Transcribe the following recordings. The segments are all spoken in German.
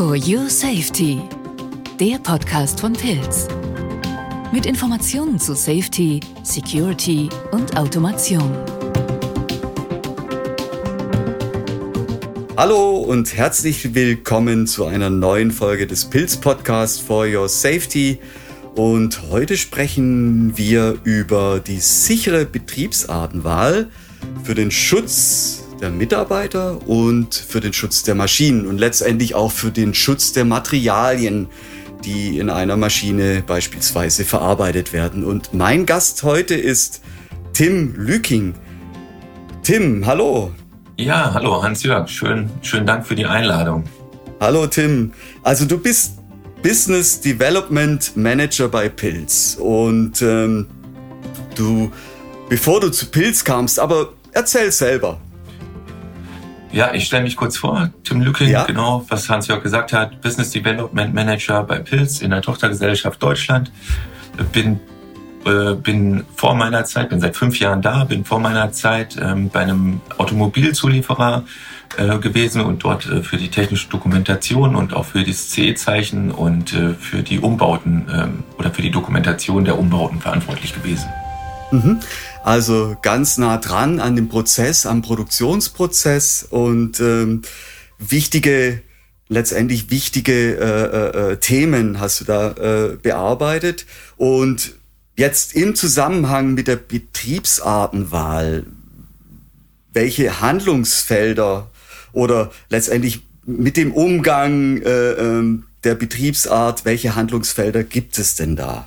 For Your Safety, der Podcast von Pilz. Mit Informationen zu Safety, Security und Automation. Hallo und herzlich willkommen zu einer neuen Folge des Pilz Podcast For Your Safety. Und heute sprechen wir über die sichere Betriebsartenwahl für den Schutz der Mitarbeiter und für den Schutz der Maschinen und letztendlich auch für den Schutz der Materialien, die in einer Maschine beispielsweise verarbeitet werden. Und mein Gast heute ist Tim Lüking. Tim, hallo. Ja, hallo Hans-Jörg. Schön, schönen Dank für die Einladung. Hallo Tim. Also du bist Business Development Manager bei Pilz und ähm, du, bevor du zu Pilz kamst, aber erzähl selber. Ja, ich stelle mich kurz vor. Tim Lücking, ja. genau, was Hans-Jörg gesagt hat. Business Development Manager bei Pilz in der Tochtergesellschaft Deutschland. Bin, äh, bin vor meiner Zeit, bin seit fünf Jahren da, bin vor meiner Zeit ähm, bei einem Automobilzulieferer äh, gewesen und dort äh, für die technische Dokumentation und auch für das CE-Zeichen und äh, für die Umbauten ähm, oder für die Dokumentation der Umbauten verantwortlich gewesen. Mhm. Also ganz nah dran an dem Prozess, am Produktionsprozess und ähm, wichtige, letztendlich wichtige äh, äh, Themen hast du da äh, bearbeitet. Und jetzt im Zusammenhang mit der Betriebsartenwahl, welche Handlungsfelder oder letztendlich mit dem Umgang äh, äh, der Betriebsart, welche Handlungsfelder gibt es denn da?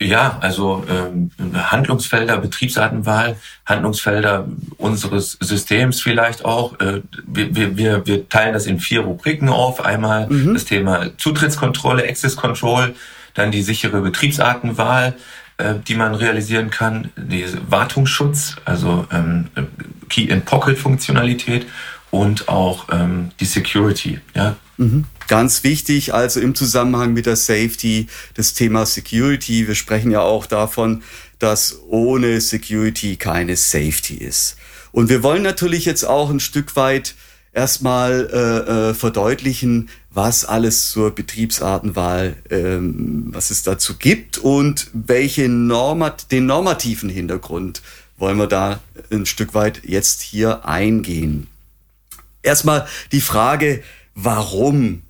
Ja, also ähm, Handlungsfelder, Betriebsartenwahl, Handlungsfelder unseres Systems vielleicht auch. Äh, wir, wir, wir teilen das in vier Rubriken auf. Einmal mhm. das Thema Zutrittskontrolle, Access Control, dann die sichere Betriebsartenwahl, äh, die man realisieren kann, die Wartungsschutz, also ähm, Key-in-Pocket-Funktionalität und auch ähm, die Security. Ja? Mhm. Ganz wichtig, also im Zusammenhang mit der Safety, das Thema Security. Wir sprechen ja auch davon, dass ohne Security keine Safety ist. Und wir wollen natürlich jetzt auch ein Stück weit erstmal äh, äh, verdeutlichen, was alles zur Betriebsartenwahl, ähm, was es dazu gibt und welche Normat den normativen Hintergrund wollen wir da ein Stück weit jetzt hier eingehen. Erstmal die Frage, warum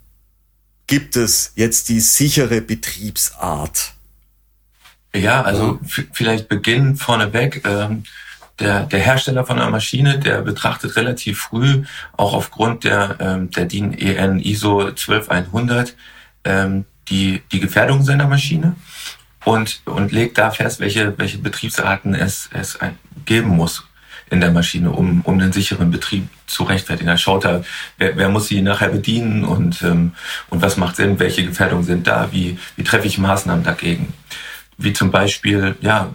gibt es jetzt die sichere Betriebsart? Ja, also vielleicht beginnen vorneweg. Ähm, der, der Hersteller von einer Maschine, der betrachtet relativ früh, auch aufgrund der, ähm, der DIN EN ISO 12100, ähm, die, die Gefährdung seiner Maschine und, und legt da fest, welche, welche Betriebsarten es, es geben muss in der Maschine, um, um den sicheren Betrieb zu rechtfertigen. Er schaut da, wer, wer muss sie nachher bedienen und, ähm, und was macht Sinn, welche Gefährdungen sind da, wie, wie treffe ich Maßnahmen dagegen. Wie zum Beispiel, ja,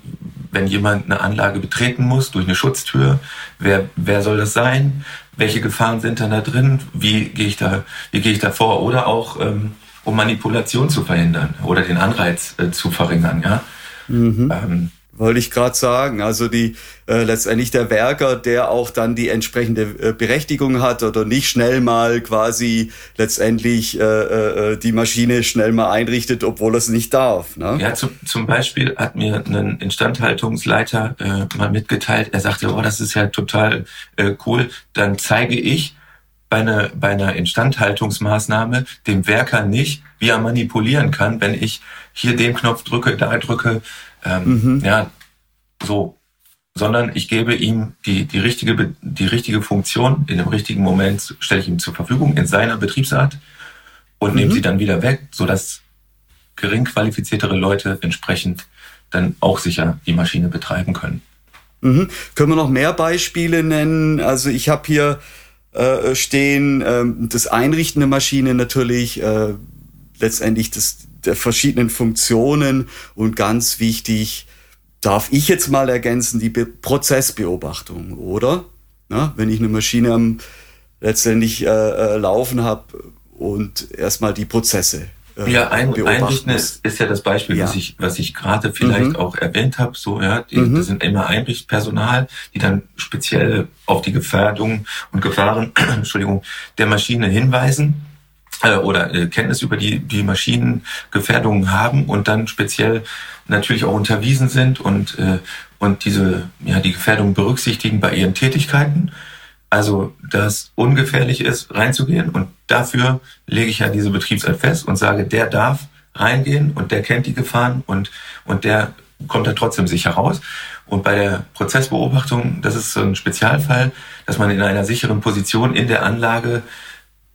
wenn jemand eine Anlage betreten muss durch eine Schutztür, wer, wer soll das sein? Welche Gefahren sind dann da drin? Wie gehe ich da, wie gehe ich da vor? Oder auch, ähm, um Manipulation zu verhindern oder den Anreiz äh, zu verringern, ja. Mhm. Ähm, wollte ich gerade sagen. Also die äh, letztendlich der Werker, der auch dann die entsprechende äh, Berechtigung hat oder nicht schnell mal quasi letztendlich äh, äh, die Maschine schnell mal einrichtet, obwohl er es nicht darf. Ne? Ja, zum, zum Beispiel hat mir ein Instandhaltungsleiter äh, mal mitgeteilt, er sagte, oh, das ist ja total äh, cool. Dann zeige ich bei einer, bei einer Instandhaltungsmaßnahme dem Werker nicht, wie er manipulieren kann, wenn ich hier den Knopf drücke, da drücke, ähm, mhm. Ja, so. Sondern ich gebe ihm die, die, richtige, die richtige Funktion in dem richtigen Moment, stelle ich ihm zur Verfügung in seiner Betriebsart und mhm. nehme sie dann wieder weg, sodass gering qualifiziertere Leute entsprechend dann auch sicher die Maschine betreiben können. Mhm. Können wir noch mehr Beispiele nennen? Also ich habe hier äh, stehen äh, das Einrichten der Maschine natürlich, äh, letztendlich das, der verschiedenen Funktionen und ganz wichtig, darf ich jetzt mal ergänzen, die Be Prozessbeobachtung, oder? Na, wenn ich eine Maschine am, letztendlich äh, äh, laufen habe und erstmal die Prozesse äh, ja, ein, einrichten ist, ist ja das Beispiel, ja. was ich, was ich gerade vielleicht mhm. auch erwähnt habe. So, ja, die, mhm. das sind immer Einrichtpersonal, die dann speziell auf die Gefährdungen und Gefahren, Entschuldigung, der Maschine hinweisen äh, oder äh, Kenntnis über die, die Maschinengefährdungen haben und dann speziell natürlich auch unterwiesen sind und, äh, und diese, ja, die Gefährdung berücksichtigen bei ihren Tätigkeiten. Also, dass ungefährlich ist, reinzugehen und dafür lege ich ja diese Betriebsart fest und sage, der darf reingehen und der kennt die Gefahren und, und der kommt da trotzdem sicher raus. Und bei der Prozessbeobachtung, das ist so ein Spezialfall, dass man in einer sicheren Position in der Anlage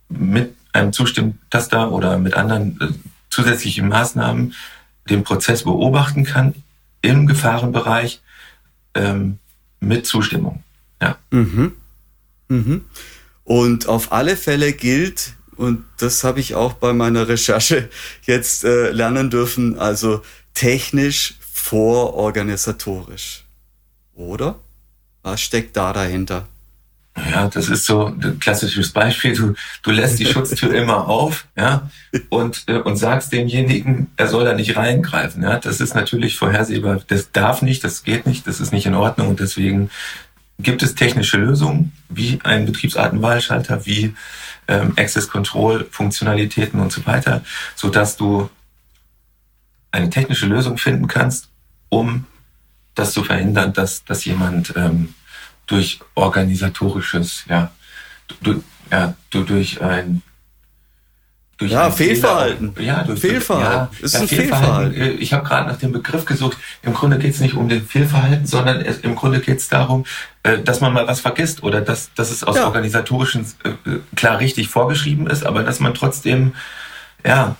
mit einem Zustimmtaster oder mit anderen äh, zusätzlichen Maßnahmen den Prozess beobachten kann im Gefahrenbereich ähm, mit Zustimmung. Ja. Mhm. Mhm. Und auf alle Fälle gilt, und das habe ich auch bei meiner Recherche jetzt äh, lernen dürfen, also technisch vor organisatorisch. Oder? Was steckt da dahinter? Ja, das ist so ein klassisches Beispiel. Du, du lässt die Schutztür immer auf, ja, und, äh, und sagst demjenigen, er soll da nicht reingreifen, ja. Das ist natürlich vorhersehbar. Das darf nicht, das geht nicht, das ist nicht in Ordnung und deswegen gibt es technische Lösungen, wie ein Betriebsartenwahlschalter, wie ähm, Access Control Funktionalitäten und so weiter, so dass du eine technische Lösung finden kannst, um das zu verhindern, dass, dass jemand ähm, durch organisatorisches, ja, du, ja, du durch ein durch ja, Fehlverhalten. Fehler, ja, durch Fehlverhalten. Ja, ist ja, ein Fehlverhalten. Fehlverhalten. Ich habe gerade nach dem Begriff gesucht. Im Grunde geht es nicht um den Fehlverhalten, sondern es, im Grunde geht es darum, äh, dass man mal was vergisst oder dass, dass es aus ja. organisatorischen äh, klar richtig vorgeschrieben ist, aber dass man trotzdem ja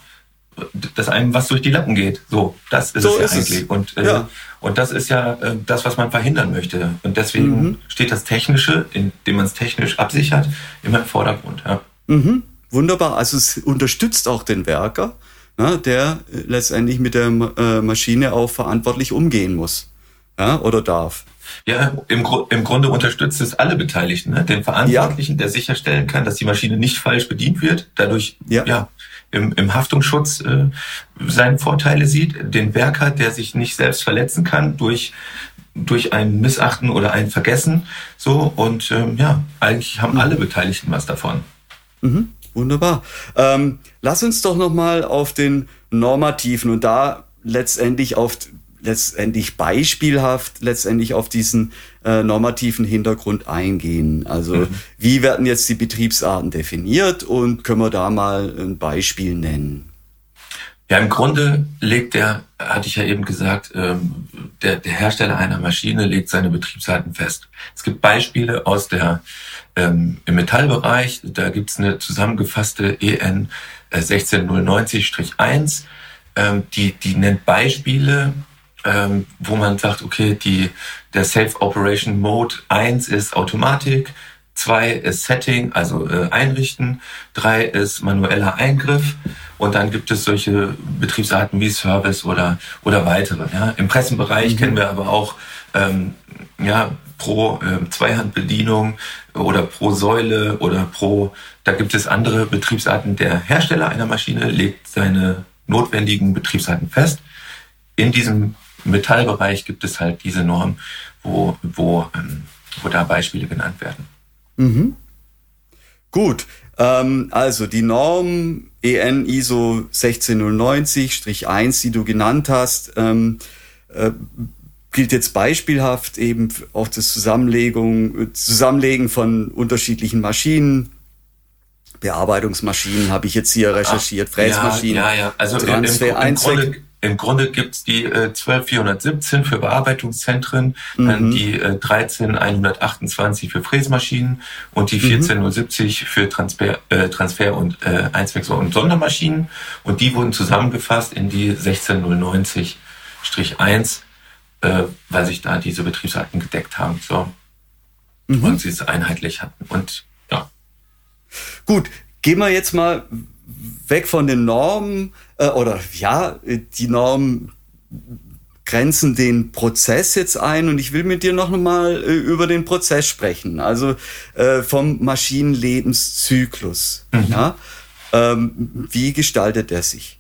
dass einem was durch die Lappen geht. So, das ist so es ja eigentlich. Es. Und, äh, ja. und das ist ja äh, das, was man verhindern möchte. Und deswegen mhm. steht das Technische, indem man es technisch absichert, immer im Vordergrund. Ja. Mhm. Wunderbar. Also es unterstützt auch den Werker, ne, der letztendlich mit der äh, Maschine auch verantwortlich umgehen muss. Ja, oder darf. Ja, im, im Grunde unterstützt es alle Beteiligten, ne? den Verantwortlichen, ja. der sicherstellen kann, dass die Maschine nicht falsch bedient wird, dadurch ja. ja im, im Haftungsschutz äh, seine Vorteile sieht, den Werker, der sich nicht selbst verletzen kann durch durch ein Missachten oder ein Vergessen, so und ähm, ja, eigentlich haben alle Beteiligten was davon. Mhm. Wunderbar. Ähm, lass uns doch noch mal auf den normativen und da letztendlich auf letztendlich beispielhaft letztendlich auf diesen äh, normativen Hintergrund eingehen. Also mhm. wie werden jetzt die Betriebsarten definiert und können wir da mal ein Beispiel nennen? Ja, im Grunde legt der, hatte ich ja eben gesagt, ähm, der, der Hersteller einer Maschine legt seine Betriebsarten fest. Es gibt Beispiele aus der ähm, im Metallbereich, da gibt's eine zusammengefasste EN 16090-1, ähm, die, die nennt Beispiele, ähm, wo man sagt, okay, die, der Safe Operation Mode 1 ist Automatik, 2 ist Setting, also äh, Einrichten, 3 ist manueller Eingriff und dann gibt es solche Betriebsarten wie Service oder, oder weitere. Ja. Im Pressenbereich mhm. kennen wir aber auch ähm, ja, pro äh, Zweihandbedienung oder pro Säule oder pro, da gibt es andere Betriebsarten. Der Hersteller einer Maschine legt seine notwendigen Betriebsarten fest. In diesem Metallbereich gibt es halt diese Norm, wo, wo, ähm, wo da Beispiele genannt werden. Mhm. Gut, ähm, also die Norm EN ISO 16090-1, die du genannt hast, ähm, äh, gilt jetzt beispielhaft eben auf das Zusammenlegung, Zusammenlegen von unterschiedlichen Maschinen. Bearbeitungsmaschinen habe ich jetzt hier recherchiert, Fräsmaschinen. Ja, ja, ja. Also Transfer, im, im, im Grunde, im Grunde gibt's die äh, 12417 für Bearbeitungszentren, mhm. dann die äh, 13128 für Fräsmaschinen und die 14070 mhm. für Transfer, äh, Transfer und äh, Einwechsel und Sondermaschinen. Und die wurden zusammengefasst in die 16090-1, äh, weil sich da diese Betriebsarten gedeckt haben. So. Mhm. Und sie es einheitlich hatten. Und ja. Gut, gehen wir jetzt mal weg von den Normen äh, oder ja, die Normen grenzen den Prozess jetzt ein und ich will mit dir noch mal äh, über den Prozess sprechen, also äh, vom Maschinenlebenszyklus. Mhm. Ja? Ähm, wie gestaltet er sich?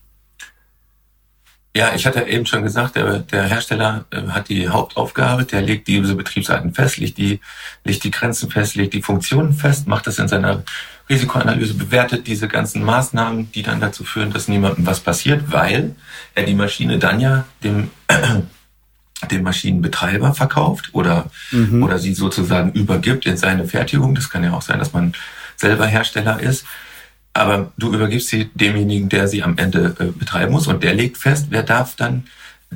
Ja, ich hatte eben schon gesagt, der, der Hersteller äh, hat die Hauptaufgabe, der legt diese Betriebsarten fest, legt die, legt die Grenzen fest, legt die Funktionen fest, macht das in seiner Risikoanalyse, bewertet diese ganzen Maßnahmen, die dann dazu führen, dass niemandem was passiert, weil er die Maschine dann ja dem, dem Maschinenbetreiber verkauft oder, mhm. oder sie sozusagen übergibt in seine Fertigung. Das kann ja auch sein, dass man selber Hersteller ist aber du übergibst sie demjenigen, der sie am Ende äh, betreiben muss und der legt fest, wer darf dann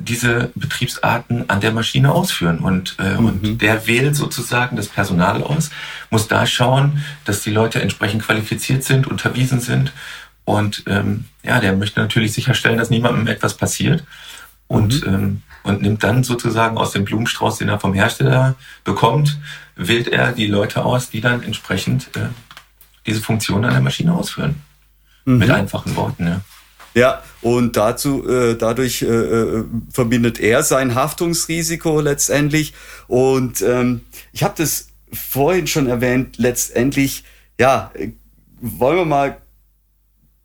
diese Betriebsarten an der Maschine ausführen. Und, äh, mhm. und der wählt sozusagen das Personal aus, muss da schauen, dass die Leute entsprechend qualifiziert sind, unterwiesen sind. Und ähm, ja, der möchte natürlich sicherstellen, dass niemandem etwas passiert. Und, mhm. ähm, und nimmt dann sozusagen aus dem Blumenstrauß, den er vom Hersteller bekommt, wählt er die Leute aus, die dann entsprechend äh, diese Funktion an der Maschine ausführen. Mhm. Mit einfachen Worten, ja. Ja, und dazu, äh, dadurch äh, äh, verbindet er sein Haftungsrisiko letztendlich. Und ähm, ich habe das vorhin schon erwähnt, letztendlich, ja, wollen wir mal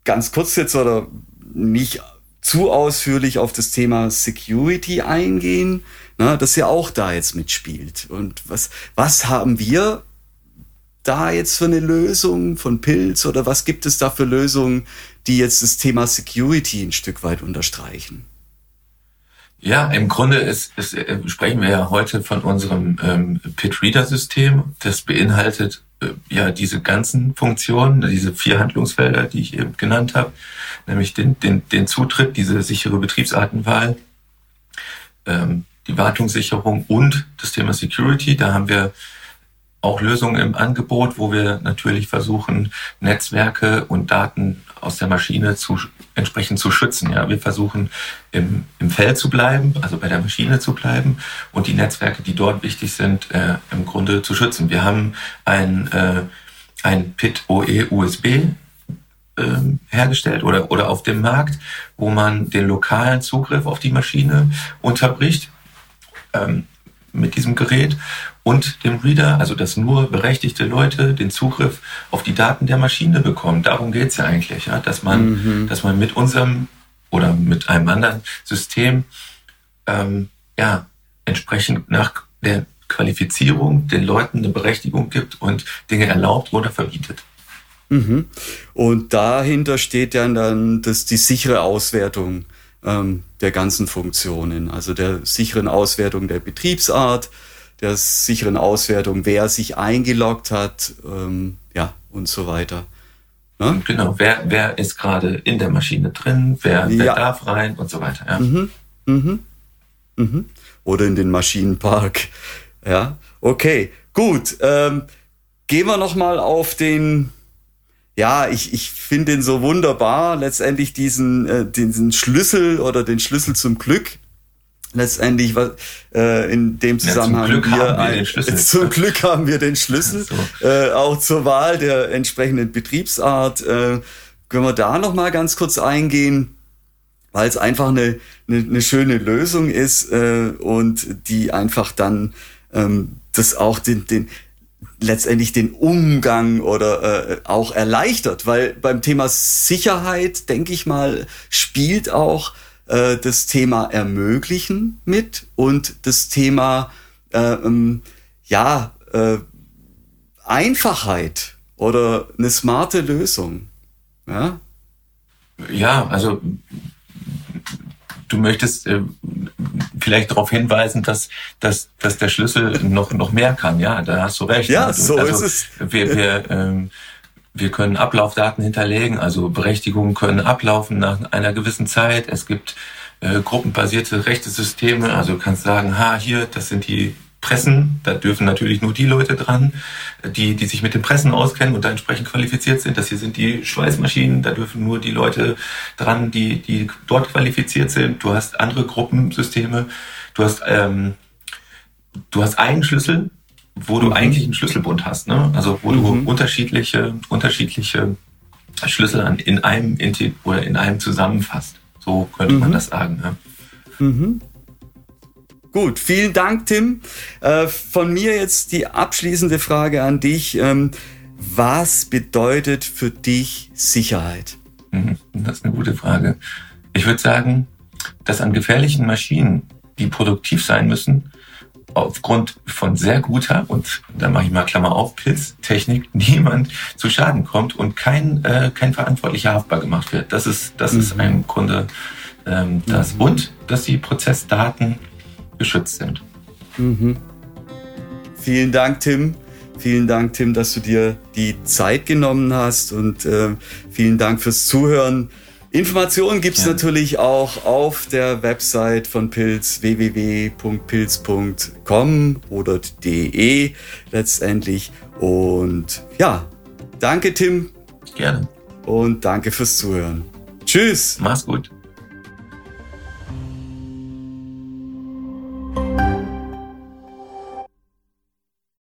ganz kurz jetzt oder nicht zu ausführlich auf das Thema Security eingehen, na, das ja auch da jetzt mitspielt. Und was, was haben wir da jetzt für eine Lösung von Pilz oder was gibt es da für Lösungen, die jetzt das Thema Security ein Stück weit unterstreichen? Ja, im Grunde ist, ist, äh, sprechen wir ja heute von unserem ähm, Pit-Reader-System. Das beinhaltet äh, ja diese ganzen Funktionen, diese vier Handlungsfelder, die ich eben genannt habe, nämlich den, den, den Zutritt, diese sichere Betriebsartenwahl, ähm, die Wartungssicherung und das Thema Security. Da haben wir auch Lösungen im Angebot, wo wir natürlich versuchen, Netzwerke und Daten aus der Maschine zu, entsprechend zu schützen. Ja, wir versuchen im, im Feld zu bleiben, also bei der Maschine zu bleiben und die Netzwerke, die dort wichtig sind, äh, im Grunde zu schützen. Wir haben ein, äh, ein PIT OE USB ähm, hergestellt oder, oder auf dem Markt, wo man den lokalen Zugriff auf die Maschine unterbricht ähm, mit diesem Gerät und dem Reader, also dass nur berechtigte Leute den Zugriff auf die Daten der Maschine bekommen. Darum geht's ja eigentlich, ja? dass man, mhm. dass man mit unserem oder mit einem anderen System ähm, ja entsprechend nach der Qualifizierung den Leuten eine Berechtigung gibt und Dinge erlaubt oder verbietet. Mhm. Und dahinter steht ja dann das, die sichere Auswertung ähm, der ganzen Funktionen, also der sicheren Auswertung der Betriebsart, der sicheren Auswertung, wer sich eingeloggt hat, ähm, ja, und so weiter. Ne? Genau, wer, wer ist gerade in der Maschine drin, wer, wer ja. darf rein und so weiter. Ja. Mhm. Mhm. Mhm. Oder in den Maschinenpark. Ja, okay, gut. Ähm, gehen wir nochmal auf den, ja, ich, ich finde den so wunderbar, letztendlich diesen, äh, diesen Schlüssel oder den Schlüssel zum Glück letztendlich was äh, in dem Zusammenhang ja, zum Glück wir, haben wir den Schlüssel. Zum Glück haben wir den Schlüssel. So. Äh, auch zur Wahl der entsprechenden Betriebsart. Äh, können wir da noch mal ganz kurz eingehen, weil es einfach eine, eine, eine schöne Lösung ist äh, und die einfach dann ähm, das auch den, den letztendlich den Umgang oder äh, auch erleichtert, weil beim Thema Sicherheit, denke ich mal, spielt auch äh, das Thema Ermöglichen mit und das Thema äh, ähm, ja äh, Einfachheit oder eine smarte Lösung. Ja, ja also du möchtest äh, vielleicht darauf hinweisen, dass, dass, dass der Schlüssel noch, noch mehr kann. Ja, da hast du recht. Ja, so also, ist es. Wir, wir, ähm, wir können Ablaufdaten hinterlegen, also Berechtigungen können ablaufen nach einer gewissen Zeit. Es gibt äh, gruppenbasierte Rechtesysteme, also du kannst sagen, ha, hier, das sind die Pressen, da dürfen natürlich nur die Leute dran, die, die sich mit den Pressen auskennen und da entsprechend qualifiziert sind. Das hier sind die Schweißmaschinen, da dürfen nur die Leute dran, die, die dort qualifiziert sind. Du hast andere Gruppensysteme, du hast, ähm, du hast einen Schlüssel, wo du mhm. eigentlich einen Schlüsselbund hast, ne? Also wo mhm. du unterschiedliche, unterschiedliche Schlüssel an, in einem oder in einem zusammenfasst. So könnte mhm. man das sagen. Ja. Mhm. Gut, vielen Dank, Tim. Äh, von mir jetzt die abschließende Frage an dich. Ähm, was bedeutet für dich Sicherheit? Mhm, das ist eine gute Frage. Ich würde sagen, dass an gefährlichen Maschinen, die produktiv sein müssen, aufgrund von sehr guter und da mache ich mal Klammer auf Pilztechnik niemand zu Schaden kommt und kein äh, kein verantwortlicher haftbar gemacht wird. Das ist das mhm. ist ein Grunde ähm, das mhm. und dass die Prozessdaten geschützt sind. Mhm. Vielen Dank, Tim. Vielen Dank, Tim, dass du dir die Zeit genommen hast und äh, vielen Dank fürs Zuhören. Informationen gibt's ja. natürlich auch auf der Website von Pilz www.pilz.com oder de letztendlich. Und ja, danke Tim. Gerne. Und danke fürs Zuhören. Tschüss. Mach's gut.